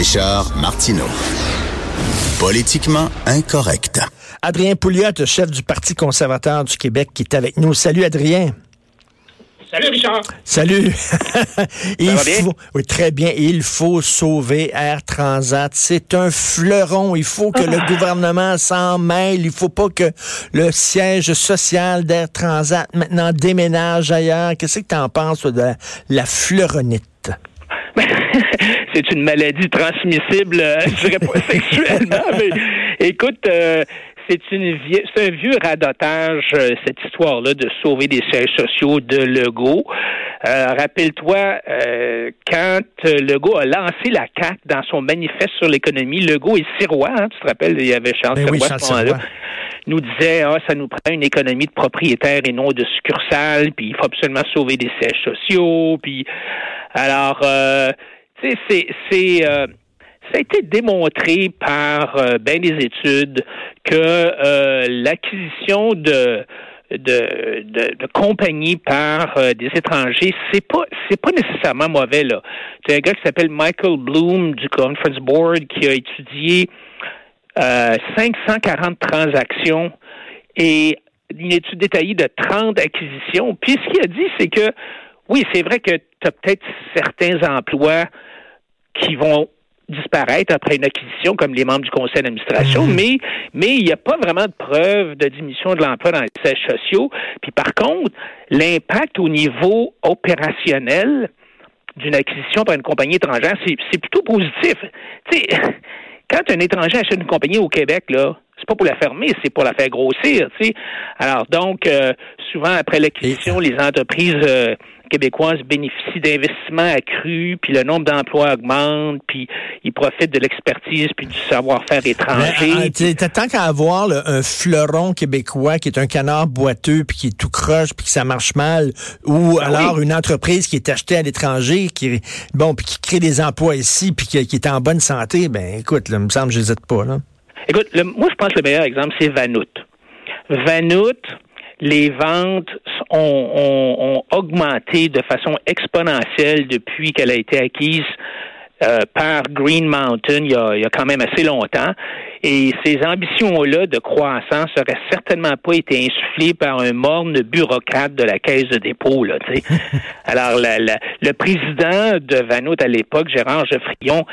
Richard Martineau. Politiquement incorrect. Adrien Pouliot, chef du Parti conservateur du Québec, qui est avec nous. Salut, Adrien. Salut Richard. Salut. Il va bien? faut, oui, très bien. Il faut sauver Air Transat. C'est un fleuron. Il faut que le gouvernement s'en mêle. Il faut pas que le siège social d'Air Transat maintenant déménage ailleurs. Qu'est-ce que tu en penses de la, la fleuronite? c'est une maladie transmissible, euh, je dirais pas sexuellement, mais écoute, euh, c'est une vie- c'est un vieux radotage, euh, cette histoire-là de sauver des sièges sociaux de Legault. Euh, Rappelle-toi, euh, quand Legault a lancé la CAQ dans son manifeste sur l'économie, Legault et Sirois, hein, tu te rappelles, il y avait Charles Ben oui, Sirois à ce moment-là. Nous disait ah ça nous prend une économie de propriétaires et non de succursales, puis il faut absolument sauver des sièges sociaux, puis alors euh, tu sais c'est c'est euh, ça a été démontré par euh, bien des études que euh, l'acquisition de de, de, de compagnies par euh, des étrangers, c'est pas c'est pas nécessairement mauvais là. C'est un gars qui s'appelle Michael Bloom du Conference Board qui a étudié euh, 540 transactions et une étude détaillée de 30 acquisitions? Puis ce qu'il a dit, c'est que oui, c'est vrai que tu as peut-être certains emplois qui vont disparaître après une acquisition, comme les membres du conseil d'administration, mais mais il n'y a pas vraiment de preuve de diminution de l'emploi dans les sièges sociaux. Puis par contre, l'impact au niveau opérationnel d'une acquisition par une compagnie étrangère, c'est c'est plutôt positif. Tu sais, quand un étranger achète une compagnie au Québec, là, c'est pas pour la fermer, c'est pour la faire grossir, tu sais. Alors donc, euh, souvent après l'acquisition, les entreprises euh, québécoises bénéficient d'investissements accrus, puis le nombre d'emplois augmente, puis ils profitent de l'expertise puis du savoir-faire étranger. Ah, sais, t'as tant qu'à avoir là, un fleuron québécois qui est un canard boiteux puis qui est tout croche puis que ça marche mal, ou Ben alors oui. une entreprise qui est achetée à l'étranger, qui bon puis qui crée des emplois ici puis qui, qui est en bonne santé, ben écoute, là, me semble que j'hésite pas là. Écoute, le- moi, je pense que le meilleur exemple, c'est Vanout. Vanout, les ventes ont, ont- ont augmenté de façon exponentielle depuis qu'elle a été acquise euh, par Green Mountain il y, a, il y a quand même assez longtemps. Et ces ambitions-là de croissance n'auraient certainement pas été insufflées par un morne bureaucrate de la caisse de dépôt. Là, tu sais. Alors, la- la- le président de Vanout à l'époque, Gérard Geoffrion,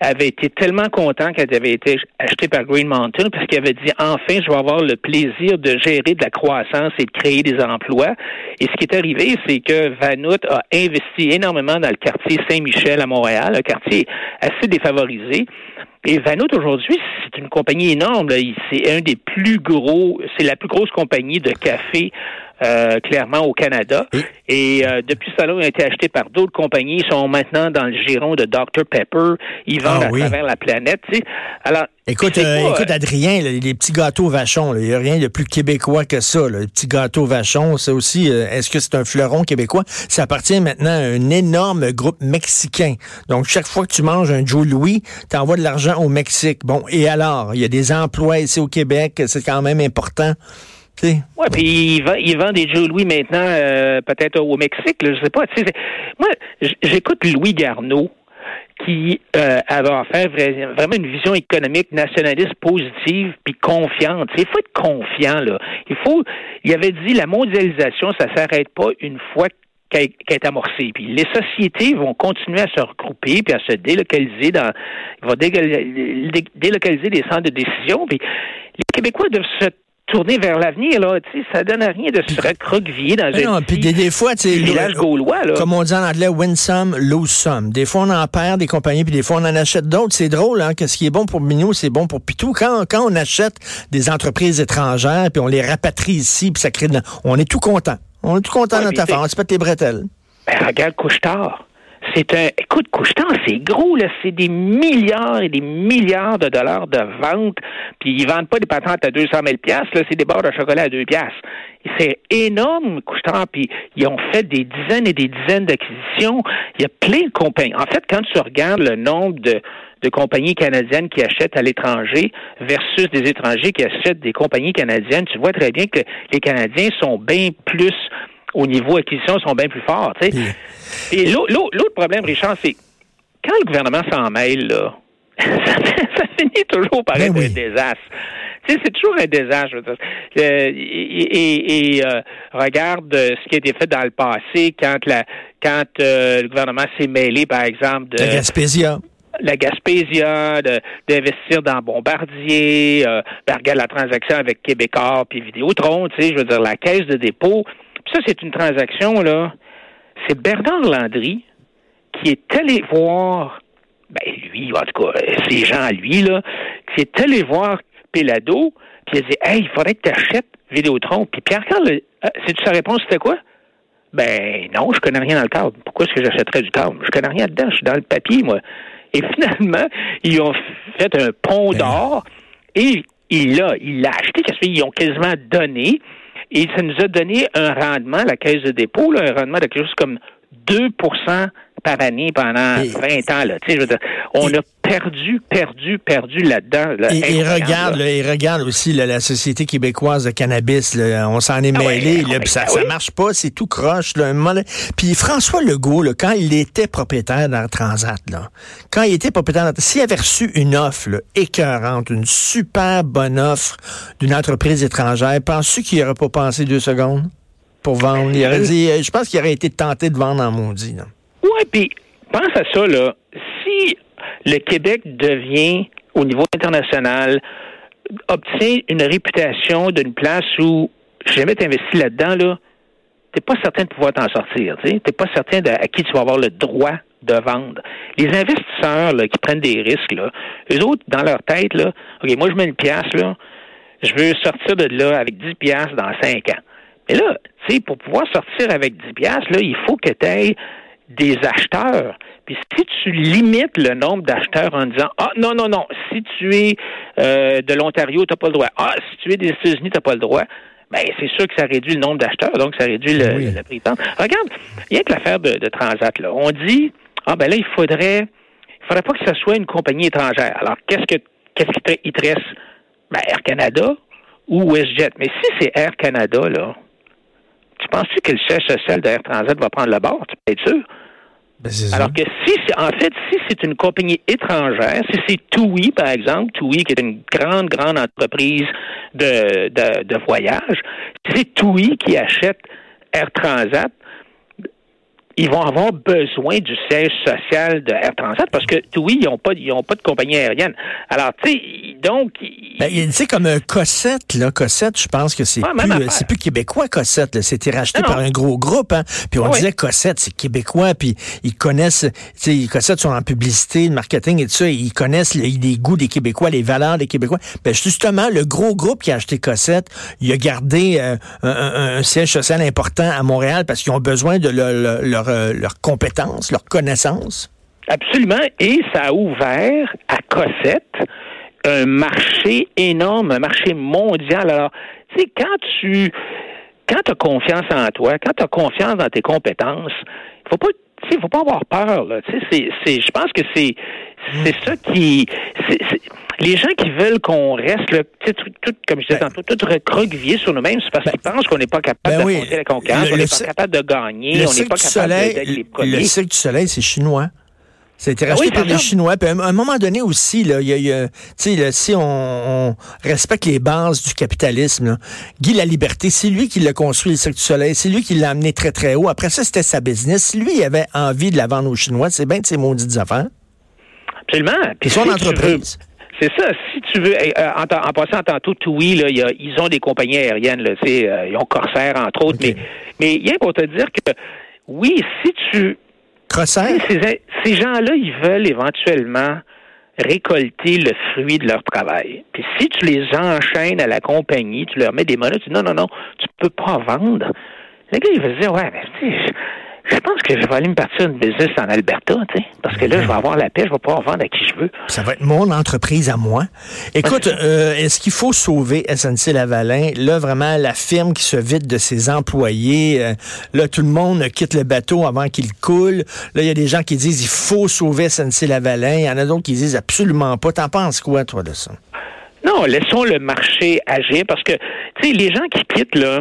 avait été tellement content qu'elle avait été achetée par Green Mountain parce avait dit enfin je vais avoir le plaisir de gérer de la croissance et de créer des emplois. Et ce qui est arrivé, c'est que Vanout a investi énormément dans le quartier Saint-Michel à Montréal, un quartier assez défavorisé. Et Vanout aujourd'hui, c'est une compagnie énorme. C'est un des plus gros, c'est la plus grosse compagnie de café euh, clairement au Canada. Et euh, depuis ça, là, ils ont été achetés par d'autres compagnies. Ils sont maintenant dans le giron de Dr Pepper. Ils vendent Ah à oui. travers la planète. tu sais. Alors, Écoute, euh, écoute euh, Adrien, là, les petits gâteaux vachons, il n'y a rien de plus québécois que ça. Là. Les petits gâteaux vachons, c'est aussi, euh, est-ce que c'est un fleuron québécois? Ça appartient maintenant à un énorme groupe mexicain. Donc, chaque fois que tu manges un Joe Louis, tu envoies de l'argent au Mexique. Bon, et alors, il y a des emplois ici au Québec, c'est quand même important. Ouais, puis il vend, il vend des Joe Louis maintenant, euh, peut-être au Mexique, là, je sais pas. moi, j'écoute Louis Garneau qui euh, avait offert vra- vraiment une vision économique nationaliste positive puis confiante. Il faut être confiant là. Il faut. Il avait dit la mondialisation, ça s'arrête pas une fois qu'elle est amorcée. Puis les sociétés vont continuer à se regrouper puis à se délocaliser dans, vont délocaliser des centres de décision. Puis les Québécois doivent se tourner vers l'avenir là. Tu sais, ça donne à rien de se recroqueviller dans Ben un petit des, des fois, village gaulois là. comme on dit en anglais, win some, lose some. Des fois, on en perd des compagnies, puis des fois, on en achète d'autres. C'est drôle, hein, que ce qui est bon pour Minou, c'est bon pour Pitou. Quand, quand on achète des entreprises étrangères, puis on les rapatrie ici, puis ça crée de On est tout content. On est tout content de mais notre affaire. On se pète les bretelles. Ben, regarde Couche-Tard. C'est un. Écoute, Couche-Tard, c'est gros, là. C'est des milliards et des milliards de dollars de ventes. Puis ils vendent pas des patentes à 200 000 là. C'est des barres de chocolat à 2 piastres. Et C'est énorme, Couche-Tard. Puis ils ont fait des dizaines et des dizaines d'acquisitions. Il y a plein de compagnies. En fait, quand tu regardes le nombre de compagnies canadiennes qui achètent à l'étranger versus des étrangers qui achètent des compagnies canadiennes, tu vois très bien que les Canadiens sont bien plus au niveau acquisition sont bien plus forts. Et l'au- l'au- l'autre problème, Richard, c'est quand le gouvernement s'en mêle, là, ça, finit toujours par Ben être oui. un désastre. C'est toujours un désastre. Euh, et euh, regarde euh, ce qui a été fait dans le passé quand la quand euh, le gouvernement s'est mêlé, par exemple, de La Gaspésia. la Gaspésia, d'investir dans Bombardier, euh, ben, regarde la transaction avec Québécois puis Vidéotron, tu sais, je veux dire, la caisse de dépôt. Ça, c'est une transaction, là. C'est Bernard Landry qui est allé voir, ben lui, en tout cas, euh, ces gens lui, là, qui est allé voir Pelado, puis il a dit, hey, il faudrait que tu achètes Vidéotron. Puis Pierre-Carl, euh, sais-tu sa réponse, c'était quoi? Ben non, je connais rien dans le cadre. Pourquoi est-ce que j'achèterais du cadre? Je connais rien dedans, je suis dans le papier, moi. Et finalement, ils ont fait un pont d'or et il l'a, il l'a acheté, parce qu'ils ont quasiment donné. Et ça nous a donné un rendement, la caisse de dépôt, là, un rendement de quelque chose comme 2% par année pendant Et- 20 ans. Là. Tu sais, je veux dire, on Et- a perdu, perdu, perdu là-dedans. là. Et, regarde, là. et regarde aussi la Société québécoise de cannabis. on s'en est Ah mêlé. ah ça, ben ça oui. marche pas, c'est tout croche. Puis François Legault, quand il était propriétaire dans Transat, quand il était propriétaire, s'il avait reçu une offre écœurante, une super bonne offre d'une entreprise étrangère, penses-tu qu'il n'aurait pas pensé deux secondes? Pour vendre? Il aurait dit, euh, je pense qu'il aurait été tenté de vendre en maudit. Ouais, puis pense à ça, là. Si le Québec devient, au niveau international, obtient une réputation d'une place où jamais tu investi là-dedans, là, t'es pas certain de pouvoir t'en sortir. Tu n'es pas certain de, à qui tu vas avoir le droit de vendre. Les investisseurs là, qui prennent des risques, là, eux autres, dans leur tête, là, OK, moi je mets une pièce, là, je veux sortir de là avec 10 piastres dans 5 ans. Mais là, tu sais, pour pouvoir sortir avec 10 piastres, là, il faut que tu aies des acheteurs. Puis si tu limites le nombre d'acheteurs en disant Ah non, non, non, si tu es euh, de l'Ontario, tu n'as pas le droit. Ah, si tu es des États-Unis, tu n'as pas le droit. Ben, c'est sûr que ça réduit le nombre d'acheteurs, donc ça réduit le, Oui. le prix de vente. Regarde, rien que l'affaire de, de Transat, là. On dit Ah ben là, il faudrait il faudrait pas que ce soit une compagnie étrangère. Alors, qu'est-ce que qu'est-ce qui te, il te reste? Ben, Air Canada ou WestJet. Mais si c'est Air Canada, là, tu penses-tu que le siège social d'Air Transat va prendre le bord? Tu peux être sûr? Ben, ça. Alors que si, c'est- en fait, si c'est une compagnie étrangère, si c'est TUI, par exemple, TUI qui est une grande, grande entreprise de, de, de voyage, si c'est TUI qui achète Air Transat, ils vont avoir besoin du siège social de Air Transat parce que TUI, ils n'ont pas, ils ont pas de compagnie aérienne. Alors, tu sais, donc... ils- Ben, il- tu sais, comme un Cossette, là, Cossette, je pense que c'est plus, affaire. c'est plus québécois, Cossette, là. C'était racheté Non, par un gros groupe, hein. Puis on disait Cossette, c'est québécois, puis ils connaissent, tu sais, Cossette sont en publicité, le marketing et tout ça, ils connaissent les, les goûts des Québécois, les valeurs des Québécois. Ben, justement, le gros groupe qui a acheté Cossette, il a gardé euh, un, un- un siège social important à Montréal parce qu'ils ont besoin de leur, leur, euh, compétences, leurs connaissances. Absolument. Et ça a ouvert à Cossette un marché énorme, un marché mondial. Alors, tu sais, quand tu quand as confiance en toi, quand tu as confiance dans tes compétences, il faut pas faut pas avoir peur. Je pense que c'est, c'est ça qui, les gens qui veulent qu'on reste, sais, tout, tout- comme je disais Ben- tantôt, tout recroquevillé sur nous-mêmes, c'est parce qu'ils pensent qu'on n'est pas capable Ben oui. la Le- on le n'est pas capable de gagner, Le on n'est pas du capable Soleil, d'être les le premiers. Cirque du Soleil, c'est chinois. Ça a été Ah racheté oui, par les. Chinois. Puis à un, moment donné aussi, là, y a, y là, si on, on respecte les bases du capitalisme, là, Guy La Liberté, c'est lui qui l'a construit, le Cirque du Soleil. C'est lui qui l'a amené très, très haut. Après ça, c'était sa business. Si lui, il avait envie de la vendre aux Chinois, c'est bien de ses maudites affaires. Absolument. Puis son si entreprise. C'est ça. Si tu veux, euh, en, en passant tantôt, là, y a- ils ont des compagnies aériennes, là, euh, ils ont Corsair, entre autres, OK. mais, mais rien pour te dire que, oui, si tu... Sais, Ces, ces gens-là, ils veulent éventuellement récolter le fruit de leur travail. Puis si tu les enchaînes à la compagnie, tu leur mets des monotes, tu dis non, non, non, tu peux pas vendre. Le gars, il va se dire, ouais, mais tu sais, je- pense que je vais aller me partir une business en Alberta, tu sais, parce que là, je vais avoir la paix, je vais pouvoir vendre à qui je veux. Ça va être mon entreprise à moi. Écoute, Ouais, euh, est-ce qu'il faut sauver SNC Lavalin? Là, vraiment, la firme qui se vide de ses employés. euh, là, tout le monde quitte le bateau avant qu'il coule. Là, il y a des gens qui disent il faut sauver SNC Lavalin. Il y en a d'autres qui disent absolument pas. T'en penses quoi, toi, de ça? Non, laissons le marché agir parce que, tu sais, les gens qui quittent, là,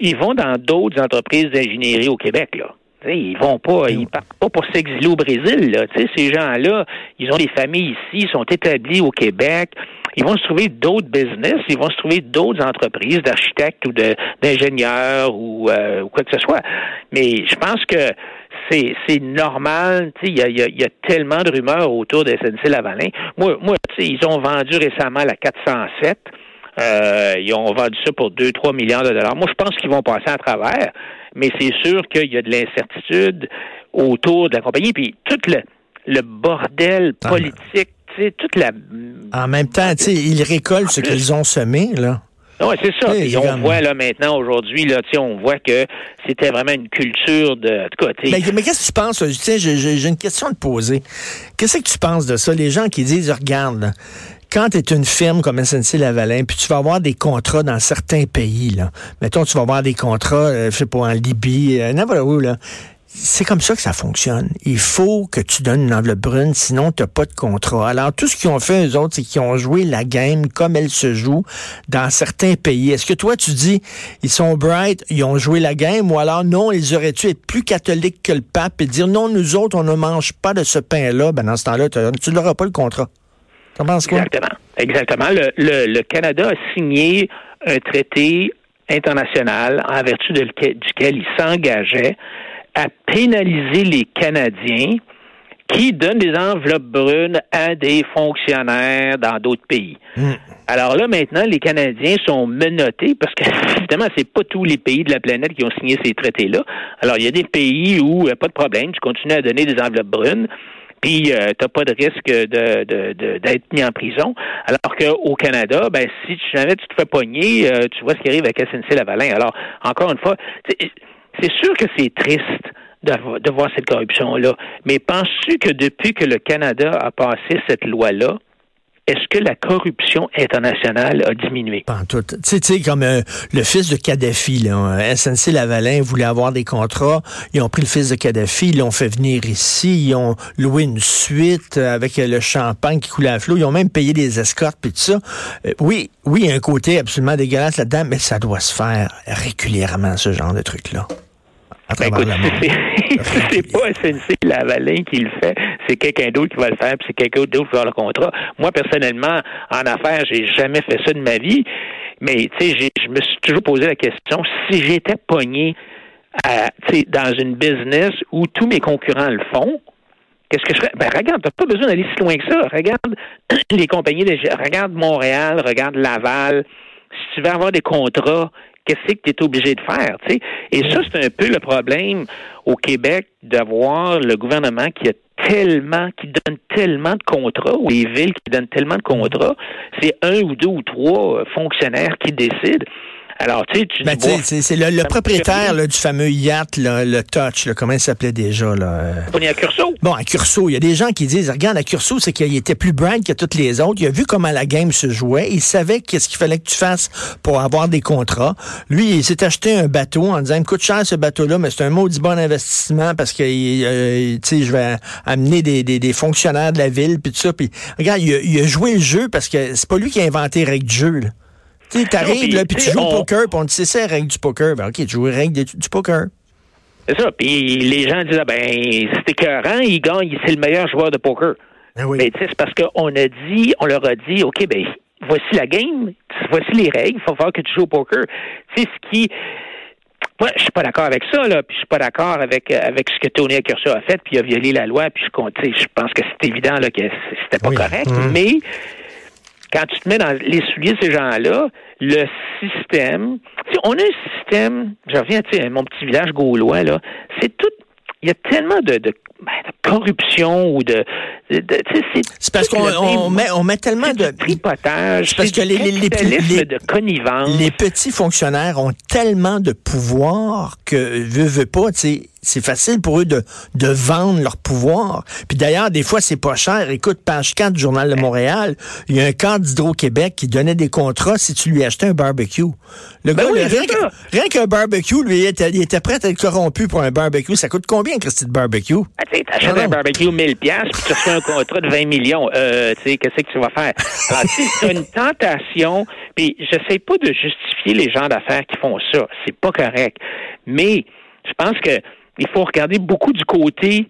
ils vont dans d'autres entreprises d'ingénierie au Québec, là. Ils vont pas, ils partent pas pour s'exiler au Brésil. Là. ces gens-là, ils ont des familles ici, ils sont établis au Québec. Ils vont se trouver d'autres business, ils vont se trouver d'autres entreprises d'architectes ou d'ingénieurs ou, euh, ou quoi que ce soit. Mais je pense que c'est, c'est normal. Il y a, y a, tellement de rumeurs autour de SNC-Lavalin. Moi, moi ils ont vendu récemment la 407. Euh, ils ont vendu ça pour 2-3 milliards de dollars. Moi, je pense qu'ils vont passer à travers, mais c'est sûr qu'il y a de l'incertitude autour de la compagnie. Puis tout le, le bordel ah, politique, tu sais, toute la... En même temps, tu sais, ils récoltent ce qu'ils ont semé, là. Oui, c'est ça. Et on voit là maintenant aujourd'hui là, on voit que c'était vraiment une culture de. côté. mais, mais qu'est-ce que tu penses J'ai une question à te poser. Qu'est-ce que tu penses de ça? Les gens qui disent, regarde, quand tu es une firme comme SNC Lavalin, puis tu vas avoir des contrats dans certains pays, là. Mettons, tu vas avoir des contrats, euh, je sais pas, en Libye, euh, n'importe où, là. C'est comme ça que ça fonctionne. Il faut que tu donnes une enveloppe brune, sinon tu n'as pas de contrat. Alors, tout ce qu'ils ont fait, eux autres, c'est qu'ils ont joué la game comme elle se joue dans certains pays. Est-ce que toi, tu dis, ils sont bright, ils ont joué la game, ou alors non, ils auraient dû être plus catholiques que le pape et dire non, nous autres, on ne mange pas de ce pain-là. Ben, dans ce temps-là, tu n'auras pas le contrat. Exactement. Exactement. Le, le, Canada a signé un traité international en vertu de duquel il s'engageait à pénaliser les Canadiens qui donnent des enveloppes brunes à des fonctionnaires dans d'autres pays. Hmm. Alors là, maintenant, les Canadiens sont menottés parce que, évidemment, c'est pas tous les pays de la planète qui ont signé ces traités-là. Alors, il y a des pays où, pas de problème, tu continues à donner des enveloppes brunes puis euh, tu n'as pas de risque de, d'être mis en prison. Alors qu'au Canada, ben si jamais tu te fais pogner, euh, tu vois ce qui arrive avec SNC-Lavalin. Alors, encore une fois, c'est sûr que c'est triste de, de voir cette corruption-là, mais penses-tu que depuis que le Canada a passé cette loi-là, est-ce que la corruption internationale a diminué? Pas tout. Tu sais, comme euh, le fils de Kadhafi, là, SNC Lavalin voulait avoir des contrats. Ils ont pris le fils de Kadhafi, ils l'ont fait venir ici, ils ont loué une suite avec le champagne qui coulait à flot. Ils ont même payé des escortes puis tout ça. Euh, oui, oui, il y a un côté absolument dégueulasse là-dedans, mais ça doit se faire régulièrement, ce genre de truc-là. Ben, c'est pas SNC Lavalin qui le fait, c'est quelqu'un d'autre qui va le faire, puis c'est quelqu'un d'autre qui va avoir le contrat. Moi, personnellement, en affaires, j'ai jamais fait ça de ma vie, mais tu sais, je me suis toujours posé la question, si j'étais pogné à, dans une business où tous mes concurrents le font, qu'est-ce que je ferais? Ben, regarde, t'as pas besoin d'aller si loin que ça. Regarde les compagnies, de, regarde Montréal, regarde Laval. Si tu veux avoir des contrats, qu'est-ce que tu es obligé de faire? sais? Et ça, c'est un peu le problème au Québec d'avoir le gouvernement qui a tellement, qui donne tellement de contrats, ou les villes qui donnent tellement de contrats, c'est un ou deux ou trois fonctionnaires qui décident. Alors, tu sais, tu ben, c'est le, propriétaire du fameux yacht, le Touch, comment il s'appelait déjà? Là, On est à Curso. Bon, à Curso, il y a des gens qui disent, regarde, à Curso, c'est qu'il était plus bright que toutes les autres. Il a vu comment la game se jouait. Il savait qu'est-ce qu'il fallait que tu fasses pour avoir des contrats. Lui, il s'est acheté un bateau en disant, il me coûte cher ce bateau-là, mais c'est un maudit bon investissement parce que, euh, tu sais, je vais amener des, des, fonctionnaires de la ville, puis tout ça. Puis, regarde, il a, joué le jeu parce que c'est pas lui qui a inventé les règles du jeu, là. Tu t'arrives, là, puis tu joues au poker, puis on te dit, c'est la règle du poker. Ben, OK, tu joues les règles du, poker. C'est ça. Puis les gens disent, ah, ben, c'est écœurant, il gagne, c'est le meilleur joueur de poker. Ben oui. Mais tu sais, c'est parce qu'on a dit, on leur a dit, OK, ben, voici la game, voici les règles, il faut faire que tu joues au poker. Tu sais, ce qui. Moi, je suis pas d'accord avec ça, là, puis je suis pas d'accord avec avec ce que Tony Accurso a fait, puis il a violé la loi, puis je, je pense que c'est évident là, que c'était pas correct, mmh. mais quand tu te mets dans les souliers de ces gens-là, le système, on a un système, je reviens à mon petit village gaulois, là, c'est tout, il y a tellement de, de, ben, corruption ou de, c'est parce qu'on met, on met tellement de, tripotage, parce que les, les, les, de connivence. les petits fonctionnaires ont tellement de pouvoir que veut veut pas, tu c'est facile pour eux de, de vendre leur pouvoir. Puis d'ailleurs, des fois, c'est pas cher. Écoute, page 4 du Journal de Montréal, il y a un cadre d'Hydro-Québec qui donnait des contrats si tu lui achetais un barbecue. Le ben gars, rien, qu'un barbecue, lui, il était, il était, prêt à être corrompu pour un barbecue. Ça coûte combien, Christy, de barbecue? Ah, tu achètes un barbecue 1000 pièces puis tu reçois un contrat de 20 millions. Euh, tu sais, qu'est-ce que tu vas faire? c'est une tentation. Puis, j'essaie pas de justifier les gens d'affaires qui font ça. C'est pas correct. Mais, je pense que il faut regarder beaucoup du côté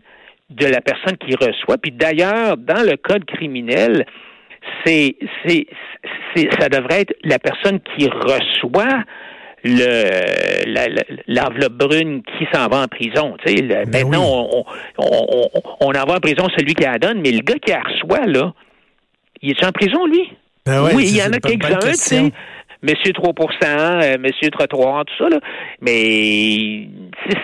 de la personne qui reçoit. Puis d'ailleurs, dans le code criminel, c'est, c'est, ça devrait être la personne qui reçoit le l'enveloppe brune qui s'en va en prison. Tu sais, ben maintenant, on, on, on, envoie en prison celui qui la donne, mais le gars qui la reçoit, là, il est en prison, lui? Ben oui, il y en a quelques-uns, tu sais. Monsieur 3% euh, Monsieur Trottoir, tout ça, là. Mais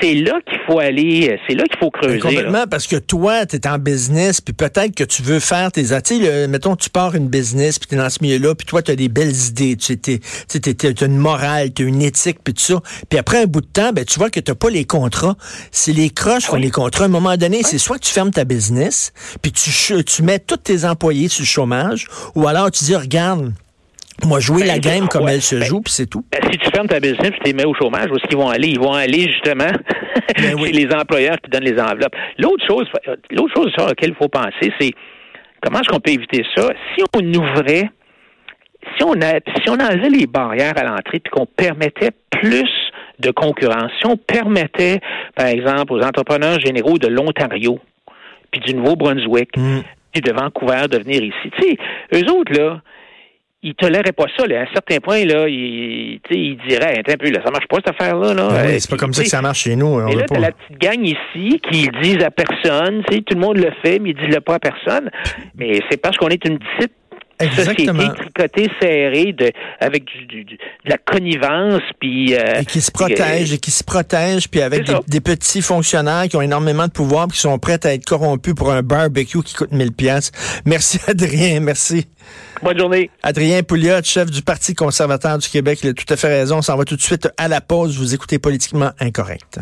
c'est là qu'il faut aller, c'est là qu'il faut creuser. complètement, parce que toi, tu es en business, puis peut-être que tu veux faire tes... Tu mettons, tu pars une business, puis tu es dans ce milieu-là, puis toi, tu as des belles idées, tu as une morale, tu as une éthique, puis tout ça. Puis après un bout de temps, ben, tu vois que tu pas les contrats. C'est les croches qui font les contrats. À un moment donné, c'est soit que tu fermes ta business, puis tu, tu mets tous tes employés sur le chômage, ou alors tu dis, regarde, moi, jouer la ben, game comme elle se ben, joue, puis c'est tout. Ben, si tu fermes ta business, tu les mets au chômage, où est-ce qu'ils vont aller? Ils vont aller justement chez les employeurs qui donnent les enveloppes. L'autre chose, l'autre chose sur laquelle il faut penser, c'est comment est-ce qu'on peut éviter ça? Si on ouvrait, si on, a, si on enlevait les barrières à l'entrée, puis qu'on permettait plus de concurrence, si on permettait, par exemple, aux entrepreneurs généraux de l'Ontario, puis du Nouveau-Brunswick, mm. puis de Vancouver de venir ici. Tu sais, eux autres, là, il tolérait pas ça. Là. À un certain point, là, il, il dirait un peu, là, ça marche pas cette affaire-là. Là. Ben c'est pas comme ça que ça marche chez nous. Et là, t'as la petite gang ici qui le disent à personne. Tout le monde le fait, mais ils disent le pas à personne. Mais c'est parce qu'on est une petite Exactement. société tricotée, serrée, de, avec du, de la connivence, puis... Euh, et qui se protège, et qui se protège, puis avec des, petits fonctionnaires qui ont énormément de pouvoir, puis qui sont prêts à être corrompus pour un barbecue qui coûte 1000 pièces. Merci, Adrien, merci. Bonne journée. Adrien Pouliot, chef du Parti conservateur du Québec, il a tout à fait raison. On s'en va tout de suite à la pause. Vous écoutez Politiquement Incorrect.